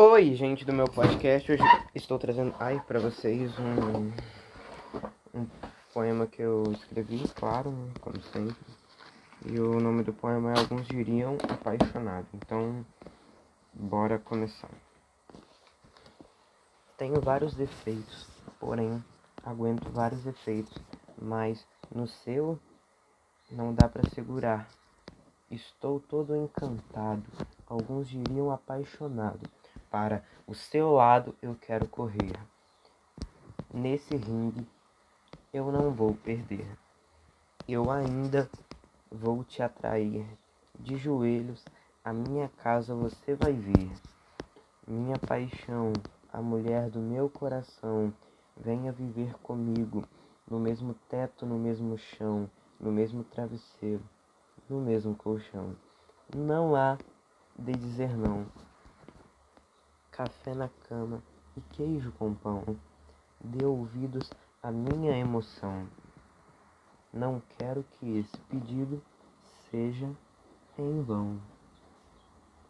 Oi, gente do meu podcast. Hoje estou trazendo ai para vocês um, um poema que eu escrevi, claro, como sempre. E o nome do poema é Alguns diriam apaixonado. Então, bora começar. Tenho vários defeitos, porém aguento vários efeitos, mas no seu não dá para segurar. Estou todo encantado, alguns diriam apaixonado. Para o seu lado eu quero correr. Nesse ringue eu não vou perder. Eu ainda vou te atrair. De joelhos a minha casa você vai vir. Minha paixão, a mulher do meu coração, venha viver comigo, no mesmo teto, no mesmo chão, no mesmo travesseiro, no mesmo colchão. Não há de dizer não. Café na cama e queijo com pão, dê ouvidos à minha emoção. Não quero que esse pedido seja em vão.